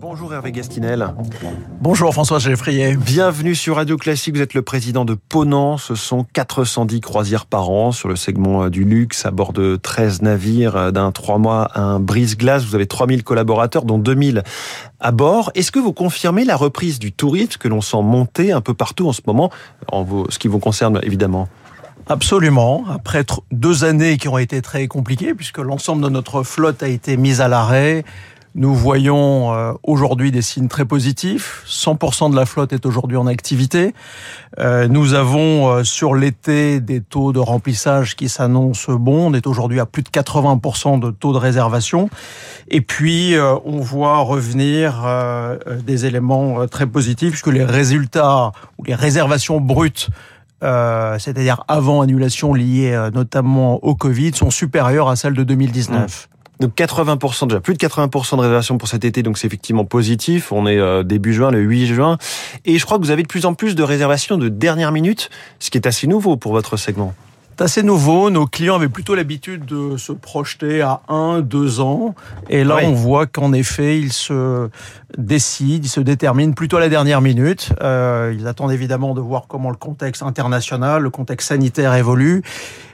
Bonjour Hervé Gastinel. Bonjour François Geffrier. Bienvenue sur Radio Classique. Vous êtes le président de Ponant. Ce sont 410 croisières par an sur le segment euh, du luxe à bord de 13 navires euh, d'un 3 mois un brise-glace. Vous avez 3000 collaborateurs dont 2000 à bord. Est-ce que vous confirmez la reprise du tourisme que l'on sent monter un peu partout en ce moment, en ce qui vous concerne évidemment? Absolument. Après deux années qui ont été très compliquées, puisque l'ensemble de notre flotte a été mise à l'arrêt, nous voyons euh, aujourd'hui des signes très positifs. 100% de la flotte est aujourd'hui en activité. Euh, nous avons euh, sur l'été des taux de remplissage qui s'annoncent bons. On est aujourd'hui à plus de 80% de taux de réservation. Et puis, on voit revenir des éléments très positifs puisque les résultats ou les réservations brutes c'est-à-dire avant annulation liée notamment au Covid, sont supérieures à celles de 2019. Donc 80%, déjà plus de 80% de réservations pour cet été, donc c'est effectivement positif. On est euh, début juin, le 8 juin. Et je crois que vous avez de plus en plus de réservations de dernière minute, ce qui est assez nouveau pour votre segment. C'est assez nouveau. Nos clients avaient plutôt l'habitude de se projeter à un, deux ans. Et là, on voit qu'en effet, ils se décident, ils se déterminent plutôt à la dernière minute. Euh, ils attendent évidemment de voir comment le contexte international, le contexte sanitaire évolue.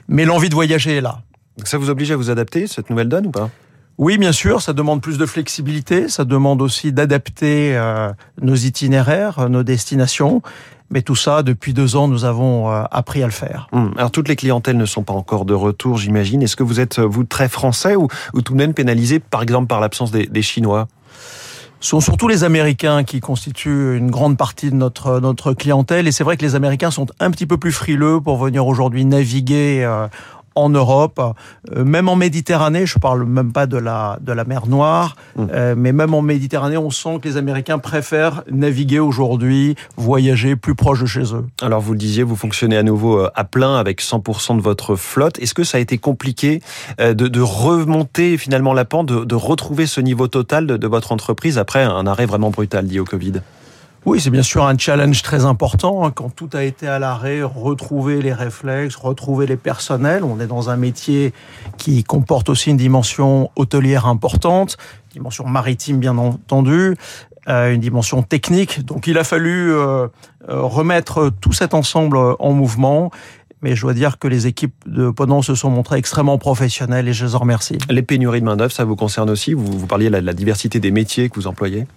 Mais l'envie de voyager est là. Donc ça vous oblige à vous adapter, cette nouvelle donne ou pas? Oui, bien sûr, ça demande plus de flexibilité, ça demande aussi d'adapter euh, nos itinéraires, nos destinations. Mais tout ça, depuis deux ans, nous avons euh, appris à le faire. Hum, alors toutes les clientèles ne sont pas encore de retour, j'imagine. Est-ce que vous êtes, vous, très français ou, ou tout de même pénalisé, par exemple, par l'absence des, des Chinois? Ce sont surtout les Américains qui constituent une grande partie de notre notre clientèle et c'est vrai que les Américains sont un petit peu plus frileux pour venir aujourd'hui naviguer euh, en Europe, euh, même en Méditerranée, je parle même pas de la, de la mer Noire, mmh. euh, mais même en Méditerranée, on sent que les Américains préfèrent naviguer aujourd'hui, voyager plus proche de chez eux. Alors vous le disiez, vous fonctionnez à nouveau euh, à plein avec 100% de votre flotte. Est-ce que ça a été compliqué de, de remonter finalement la pente, de, de retrouver ce niveau total de, de votre entreprise après un arrêt vraiment brutal lié au Covid? Oui, c'est bien sûr un challenge très important. Hein, quand tout a été à l'arrêt, retrouver les réflexes, retrouver les personnels. On est dans un métier qui comporte aussi une dimension hôtelière importante, dimension maritime bien entendu, euh, une dimension technique. Donc il a fallu euh, euh, remettre tout cet ensemble en mouvement. Mais je dois dire que les équipes de Ponant se sont montrées extrêmement professionnelles et je les en remercie. Les pénuries de main-d'œuvre, ça vous concerne aussi? Vous, vous parliez de la diversité des métiers que vous employez?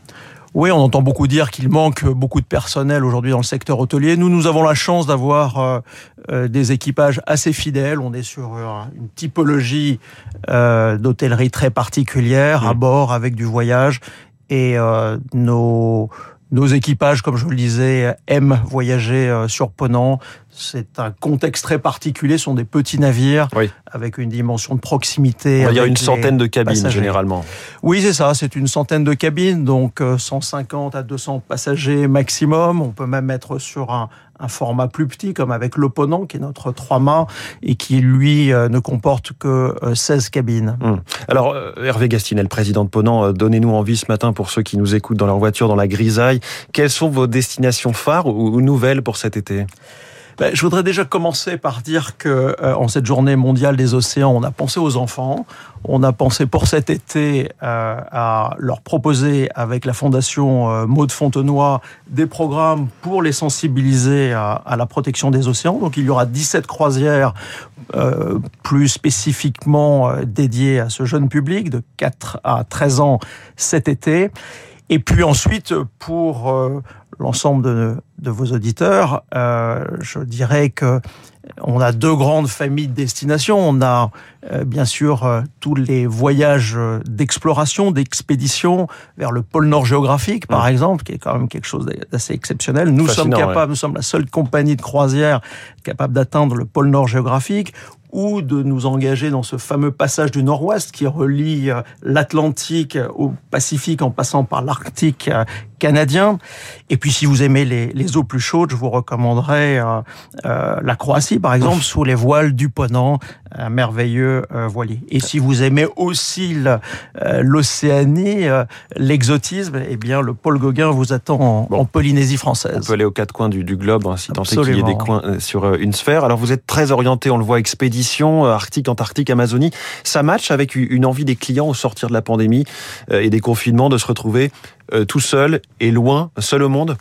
Oui, on entend beaucoup dire qu'il manque beaucoup de personnel aujourd'hui dans le secteur hôtelier. Nous, nous avons la chance d'avoir euh, euh, des équipages assez fidèles. On est sur euh, une typologie d'hôtellerie très particulière à bord avec du voyage et nos nos équipages, comme je le disais, aiment voyager sur Ponant. C'est un contexte très particulier. Ce sont des petits navires avec une dimension de proximité. Il y a une centaine de cabines généralement. Oui, c'est ça. C'est une centaine de cabines, donc 150 à 200 passagers maximum. On peut même être sur un, un format plus petit, comme avec l'Opponent, qui est notre trois-mâts, et qui, lui, euh, ne comporte que 16 euh, cabines. Hum. Alors, euh, Hervé Gastinel, président de Ponant, donnez-nous envie ce matin, pour ceux qui nous écoutent dans leur voiture, dans la grisaille, quelles sont vos destinations phares ou nouvelles pour cet été? Ben, je voudrais déjà commencer par dire que euh, en cette journée mondiale des océans, on a pensé aux enfants. On a pensé pour cet été euh, à leur proposer avec la fondation euh, Maud Fontenoy des programmes pour les sensibiliser à, à, la protection des océans. Donc il y aura 17 croisières euh, plus spécifiquement euh, dédiées à ce jeune public de 4 à 13 ans cet été. Et puis ensuite, pour l'ensemble de, de, vos auditeurs, euh, je dirais que on a deux grandes familles de destinations. On a euh, bien sûr euh, tous les voyages d'exploration, d'expédition vers le pôle Nord géographique, par mmh. exemple, qui est quand même quelque chose d'assez exceptionnel. Nous sommes capables, nous sommes la seule compagnie de croisière capable d'atteindre le pôle Nord géographique ou de nous engager dans ce fameux passage du Nord-Ouest qui relie euh, l'Atlantique au Pacifique en passant par l'Arctique euh, canadien. Et puis si vous aimez les, les eaux plus chaudes, je vous recommanderais euh, euh la Croatie, par exemple, sous les voiles du Ponant, un merveilleux voilier. Et si vous aimez aussi l'Océanie, l'exotisme, eh bien le Paul Gauguin vous attend en, Polynésie française. On peut aller aux quatre coins du, du globe, hein, si tant est qu'il y ait des coins sur une sphère. Alors vous êtes très orienté, on le voit, expédié expéditions Arctique, Antarctique, Amazonie. Ça match avec une envie des clients au sortir de la pandémie et des confinements de se retrouver tout seul et loin, seul au monde?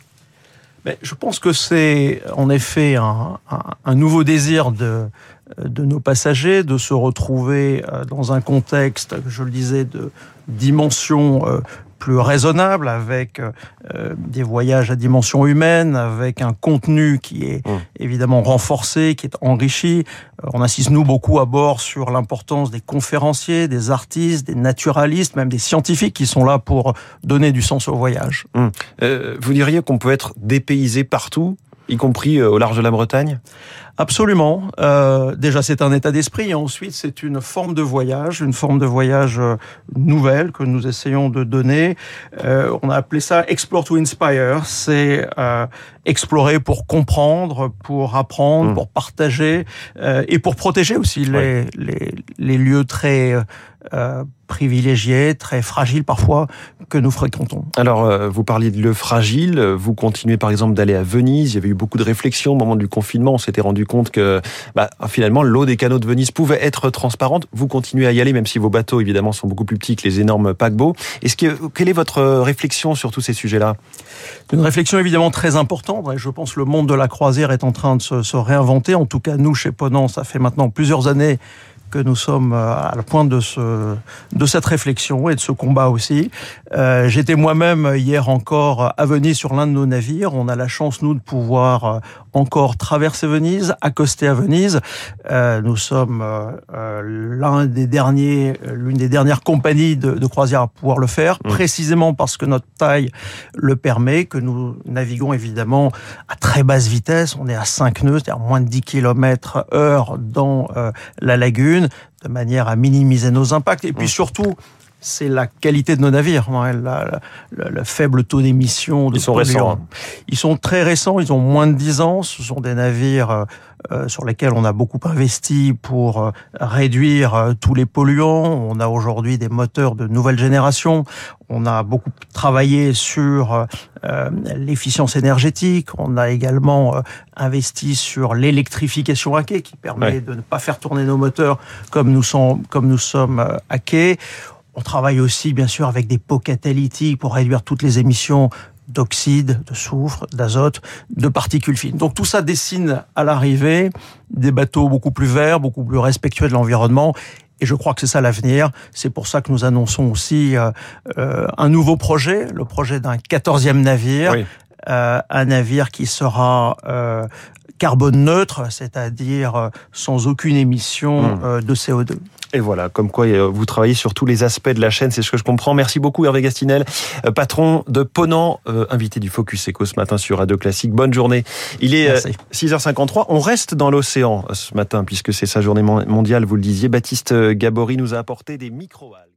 Je pense que c'est en effet un, un, nouveau désir de, de nos passagers de se retrouver dans un contexte, je le disais, de dimension plus raisonnable, avec euh, euh, des voyages à dimension humaine, avec un contenu qui est mmh. évidemment renforcé, qui est enrichi. Euh, on insiste, nous, beaucoup à bord sur l'importance des conférenciers, des artistes, des naturalistes, même des scientifiques qui sont là pour donner du sens au voyage. Mmh. vous diriez qu'on peut être dépaysé partout y compris au large de la Bretagne? Absolument. Euh, déjà, c'est un état d'esprit. Et ensuite, c'est une forme de voyage, une forme de voyage euh, nouvelle que nous essayons de donner. Euh, on a appelé ça Explore to Inspire. C'est euh, explorer pour comprendre, pour apprendre, mmh. pour partager euh, et pour protéger aussi les, les, les, lieux très euh, privilégiés, très fragiles parfois, que nous fréquentons. Alors, euh, vous parliez de lieux fragiles, vous continuez par exemple d'aller à Venise, il y avait eu beaucoup de réflexions au moment du confinement, on s'était rendu compte que bah, finalement l'eau des canaux de Venise pouvait être transparente, vous continuez à y aller même si vos bateaux évidemment sont beaucoup plus petits que les énormes paquebots. Est-ce que, quelle est votre réflexion sur tous ces sujets-là? Une réflexion évidemment très importante, je pense que le monde de la croisière est en train de se, réinventer, en tout cas nous chez Ponant, ça fait maintenant plusieurs années que nous sommes euh, à la pointe de, ce, de cette réflexion et de ce combat aussi. Euh, J'étais moi-même hier encore à Venise sur l'un de nos navires. On a la chance, nous, de pouvoir euh, encore traverser Venise, accoster à Venise. Euh, nous sommes euh, l'un des derniers, l'une des dernières compagnies de, de, croisière à pouvoir le faire, mmh. précisément parce que notre taille le permet, que nous naviguons évidemment à très basse vitesse. On est à 5 nœuds, c'est-à-dire moins de 10 km heure dans la lagune de manière à minimiser nos impacts. Et puis mmh. surtout, c'est la qualité de nos navires, le faible taux d'émission. Ils sont récents. Hein. Ils sont très récents, ils ont moins de 10 ans. Ce sont des navires euh, euh, sur lesquels on a beaucoup investi pour euh, réduire tous les polluants. On a aujourd'hui des moteurs de nouvelle génération. On a beaucoup travaillé sur l'efficience énergétique. On a également investi sur l'électrification à quai qui permet de ne pas faire tourner nos moteurs comme nous, comme nous sommes à quai. On travaille aussi, bien sûr, avec des pots catalytiques pour réduire toutes les émissions d'oxyde, de soufre, d'azote, de particules fines. Donc tout ça dessine à l'arrivée des bateaux beaucoup plus verts, beaucoup plus respectueux de l'environnement. Et je crois que c'est ça l'avenir. C'est pour ça que nous annonçons aussi euh, euh, un nouveau projet, le projet d'un quatorzième navire, euh, un navire qui sera carbone neutre, c'est-à-dire sans aucune émission hmm. de CO2. Et voilà, comme quoi euh, vous travaillez sur tous les aspects de la chaîne, c'est ce que je comprends. Merci beaucoup Hervé Gastinel, euh, patron de Ponant, euh, invité du Focus Eco ce matin sur Radio Classique. Bonne journée. Il est 6h53. On reste dans l'océan ce matin puisque c'est sa journée mondiale, vous le disiez. Baptiste Gabory nous a apporté des micro-algues.